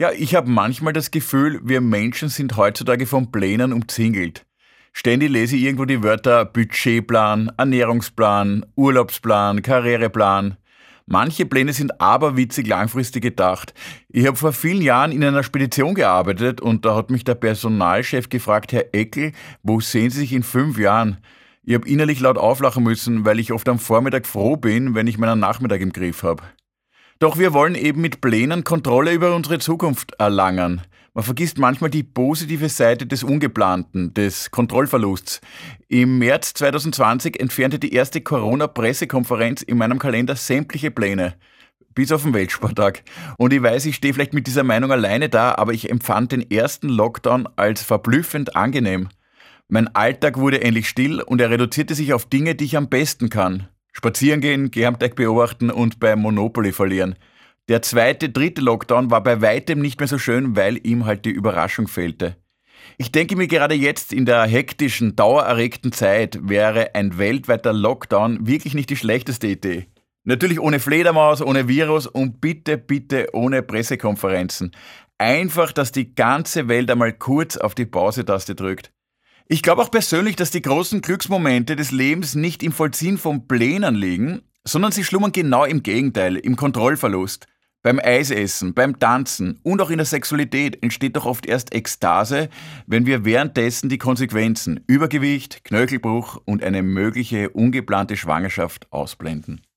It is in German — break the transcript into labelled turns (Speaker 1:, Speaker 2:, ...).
Speaker 1: Ja, ich habe manchmal das Gefühl, wir Menschen sind heutzutage von Plänen umzingelt. Ständig lese ich irgendwo die Wörter Budgetplan, Ernährungsplan, Urlaubsplan, Karriereplan. Manche Pläne sind aberwitzig langfristig gedacht. Ich habe vor vielen Jahren in einer Spedition gearbeitet und da hat mich der Personalchef gefragt, Herr Eckel, wo sehen Sie sich in fünf Jahren? Ich habe innerlich laut auflachen müssen, weil ich oft am Vormittag froh bin, wenn ich meinen Nachmittag im Griff habe. Doch wir wollen eben mit Plänen Kontrolle über unsere Zukunft erlangen. Man vergisst manchmal die positive Seite des Ungeplanten, des Kontrollverlusts. Im März 2020 entfernte die erste Corona-Pressekonferenz in meinem Kalender sämtliche Pläne. Bis auf den Weltsporttag. Und ich weiß, ich stehe vielleicht mit dieser Meinung alleine da, aber ich empfand den ersten Lockdown als verblüffend angenehm. Mein Alltag wurde endlich still und er reduzierte sich auf Dinge, die ich am besten kann. Spazieren gehen, Gesamtdeck beobachten und beim Monopoly verlieren. Der zweite, dritte Lockdown war bei weitem nicht mehr so schön, weil ihm halt die Überraschung fehlte. Ich denke mir gerade jetzt in der hektischen, dauererregten Zeit wäre ein weltweiter Lockdown wirklich nicht die schlechteste Idee. Natürlich ohne Fledermaus, ohne Virus und bitte, bitte ohne Pressekonferenzen. Einfach, dass die ganze Welt einmal kurz auf die Pause-Taste drückt. Ich glaube auch persönlich, dass die großen Glücksmomente des Lebens nicht im Vollziehen von Plänen liegen, sondern sie schlummern genau im Gegenteil, im Kontrollverlust. Beim Eisessen, beim Tanzen und auch in der Sexualität entsteht doch oft erst Ekstase, wenn wir währenddessen die Konsequenzen Übergewicht, Knöchelbruch und eine mögliche ungeplante Schwangerschaft ausblenden.